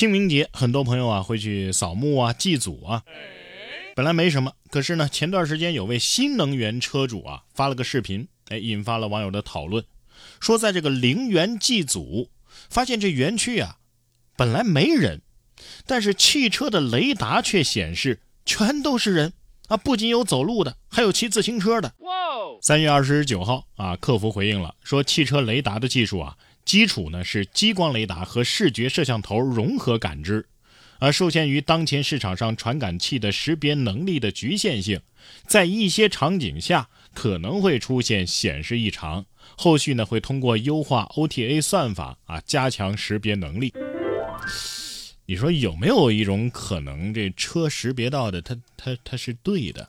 清明节，很多朋友啊会去扫墓啊、祭祖啊，本来没什么，可是呢，前段时间有位新能源车主啊发了个视频，哎，引发了网友的讨论，说在这个陵园祭祖，发现这园区啊本来没人，但是汽车的雷达却显示全都是人啊，不仅有走路的，还有骑自行车的。三月二十九号啊，客服回应了，说汽车雷达的技术啊。基础呢是激光雷达和视觉摄像头融合感知，而受限于当前市场上传感器的识别能力的局限性，在一些场景下可能会出现显示异常。后续呢会通过优化 OTA 算法啊加强识别能力。你说有没有一种可能，这车识别到的它它它是对的？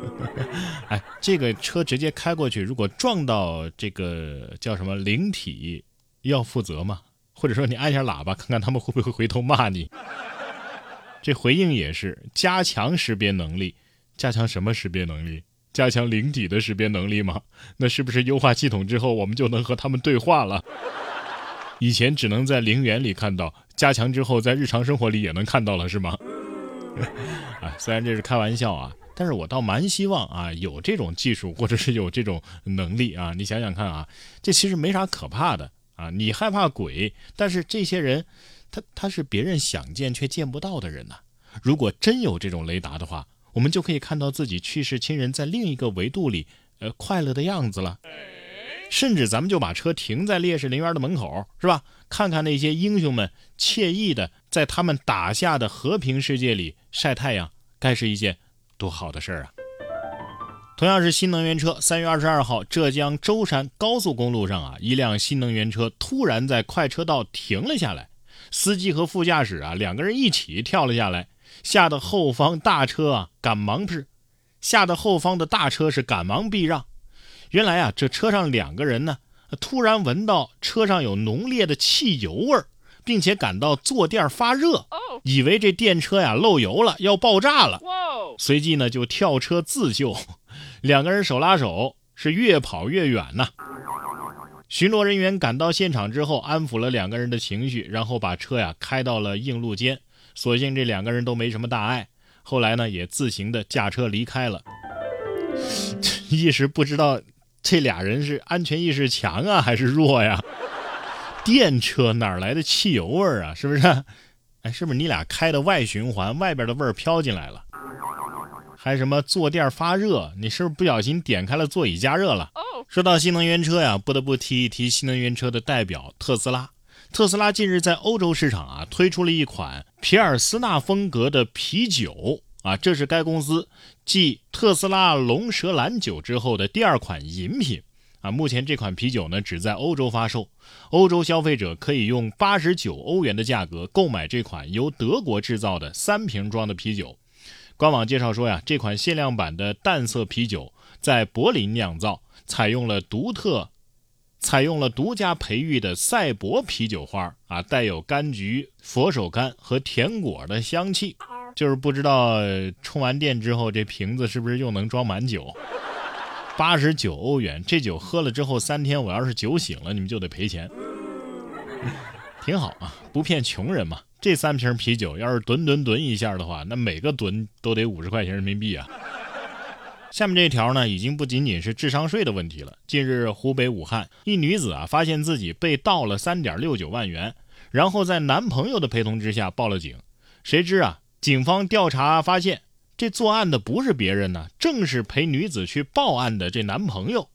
哎，这个车直接开过去，如果撞到这个叫什么灵体？要负责吗？或者说你按一下喇叭，看看他们会不会回头骂你？这回应也是加强识别能力，加强什么识别能力？加强灵体的识别能力吗？那是不是优化系统之后，我们就能和他们对话了？以前只能在陵园里看到，加强之后在日常生活里也能看到了，是吗？啊，虽然这是开玩笑啊，但是我倒蛮希望啊，有这种技术或者是有这种能力啊。你想想看啊，这其实没啥可怕的。啊，你害怕鬼，但是这些人，他他是别人想见却见不到的人呐。如果真有这种雷达的话，我们就可以看到自己去世亲人在另一个维度里，呃，快乐的样子了。甚至咱们就把车停在烈士陵园的门口，是吧？看看那些英雄们惬意的在他们打下的和平世界里晒太阳，该是一件多好的事儿啊！同样是新能源车，三月二十二号，浙江舟山高速公路上啊，一辆新能源车突然在快车道停了下来，司机和副驾驶啊两个人一起跳了下来，吓得后方大车啊赶忙是，吓得后方的大车是赶忙避让。原来啊，这车上两个人呢，突然闻到车上有浓烈的汽油味儿，并且感到坐垫发热，以为这电车呀漏油了要爆炸了，随即呢就跳车自救。两个人手拉手，是越跑越远呐。巡逻人员赶到现场之后，安抚了两个人的情绪，然后把车呀开到了硬路间。所幸这两个人都没什么大碍，后来呢也自行的驾车离开了。一时不知道这俩人是安全意识强啊还是弱呀？电车哪来的汽油味儿啊？是不是？哎，是不是你俩开的外循环，外边的味儿飘进来了？还什么坐垫发热？你是不是不小心点开了座椅加热了？说到新能源车呀，不得不提一提新能源车的代表特斯拉。特斯拉近日在欧洲市场啊推出了一款皮尔斯纳风格的啤酒啊，这是该公司继特斯拉龙舌兰酒之后的第二款饮品啊。目前这款啤酒呢只在欧洲发售，欧洲消费者可以用八十九欧元的价格购买这款由德国制造的三瓶装的啤酒。官网介绍说呀，这款限量版的淡色啤酒在柏林酿造，采用了独特、采用了独家培育的赛博啤酒花啊，带有柑橘、佛手柑和甜果的香气。就是不知道充完电之后，这瓶子是不是又能装满酒？八十九欧元，这酒喝了之后三天，我要是酒醒了，你们就得赔钱。挺好啊，不骗穷人嘛。这三瓶啤酒要是吨吨吨一下的话，那每个吨都得五十块钱人民币啊！下面这一条呢，已经不仅仅是智商税的问题了。近日，湖北武汉一女子啊，发现自己被盗了三点六九万元，然后在男朋友的陪同之下报了警。谁知啊，警方调查发现，这作案的不是别人呢，正是陪女子去报案的这男朋友。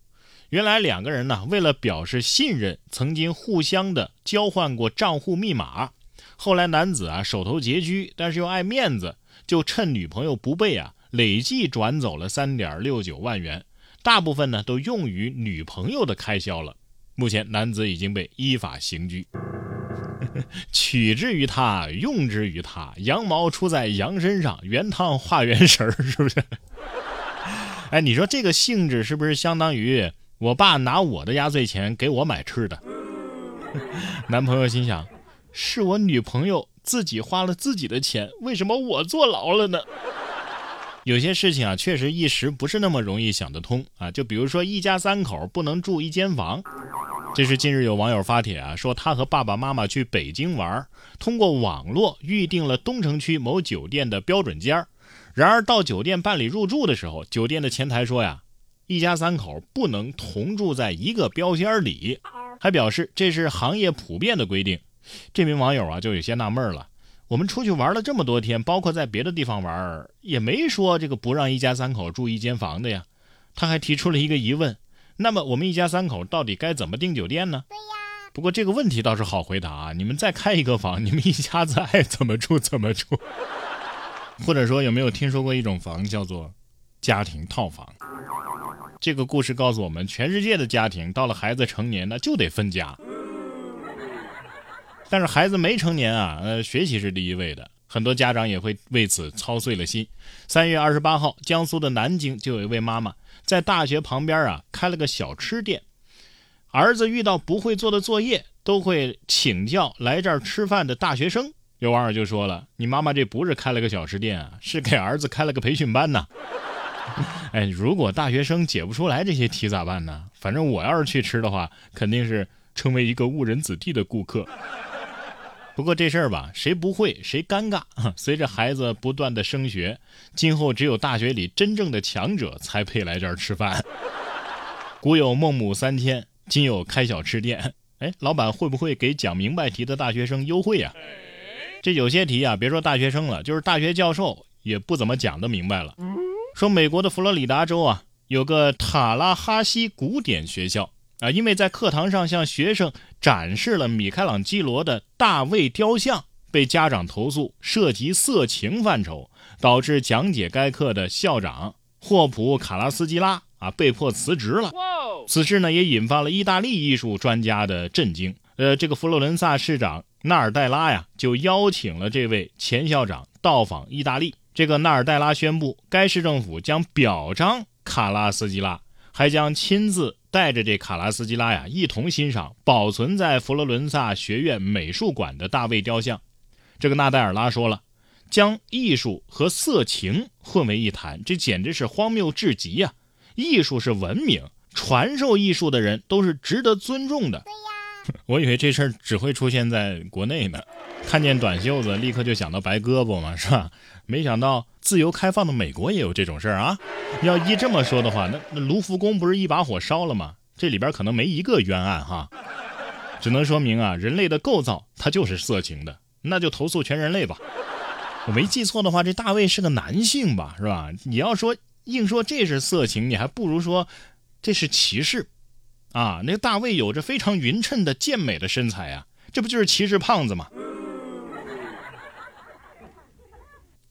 原来两个人呢，为了表示信任，曾经互相的交换过账户密码。后来男子啊手头拮据，但是又爱面子，就趁女朋友不备啊，累计转走了三点六九万元，大部分呢都用于女朋友的开销了。目前男子已经被依法刑拘。取之于他，用之于他，羊毛出在羊身上，原汤化原食儿，是不是？哎，你说这个性质是不是相当于我爸拿我的压岁钱给我买吃的？男朋友心想。是我女朋友自己花了自己的钱，为什么我坐牢了呢？有些事情啊，确实一时不是那么容易想得通啊。就比如说，一家三口不能住一间房。这是近日有网友发帖啊，说他和爸爸妈妈去北京玩，通过网络预定了东城区某酒店的标准间。然而到酒店办理入住的时候，酒店的前台说呀，一家三口不能同住在一个标间里，还表示这是行业普遍的规定。这名网友啊，就有些纳闷了。我们出去玩了这么多天，包括在别的地方玩，也没说这个不让一家三口住一间房的呀。他还提出了一个疑问：那么我们一家三口到底该怎么订酒店呢？对呀。不过这个问题倒是好回答啊，你们再开一个房，你们一家子爱怎么住怎么住。或者说有没有听说过一种房叫做家庭套房？这个故事告诉我们，全世界的家庭到了孩子成年，那就得分家。但是孩子没成年啊，呃，学习是第一位的，很多家长也会为此操碎了心。三月二十八号，江苏的南京就有一位妈妈在大学旁边啊开了个小吃店，儿子遇到不会做的作业，都会请教来这儿吃饭的大学生。有网友就说了：“你妈妈这不是开了个小吃店啊，是给儿子开了个培训班呐。” 哎，如果大学生解不出来这些题咋办呢？反正我要是去吃的话，肯定是成为一个误人子弟的顾客。不过这事儿吧，谁不会谁尴尬。随着孩子不断的升学，今后只有大学里真正的强者才配来这儿吃饭。古有孟母三迁，今有开小吃店。哎，老板会不会给讲明白题的大学生优惠呀？这有些题啊，别说大学生了，就是大学教授也不怎么讲得明白了。说美国的佛罗里达州啊，有个塔拉哈西古典学校。啊，因为在课堂上向学生展示了米开朗基罗的大卫雕像，被家长投诉涉及色情范畴，导致讲解该课的校长霍普卡拉斯基拉啊被迫辞职了。此事呢也引发了意大利艺术专家的震惊。呃，这个佛罗伦萨市长纳尔代拉呀就邀请了这位前校长到访意大利。这个纳尔代拉宣布，该市政府将表彰卡拉斯基拉，还将亲自。带着这卡拉斯基拉呀，一同欣赏保存在佛罗伦萨学院美术馆的大卫雕像。这个纳代尔拉说了，将艺术和色情混为一谈，这简直是荒谬至极呀！艺术是文明，传授艺术的人都是值得尊重的。对呀，我以为这事儿只会出现在国内呢。看见短袖子，立刻就想到白胳膊嘛，是吧？没想到自由开放的美国也有这种事儿啊！要依这么说的话，那那卢浮宫不是一把火烧了吗？这里边可能没一个冤案哈，只能说明啊，人类的构造它就是色情的，那就投诉全人类吧。我没记错的话，这大卫是个男性吧，是吧？你要说硬说这是色情，你还不如说这是歧视啊！那个大卫有着非常匀称的健美的身材啊，这不就是歧视胖子吗？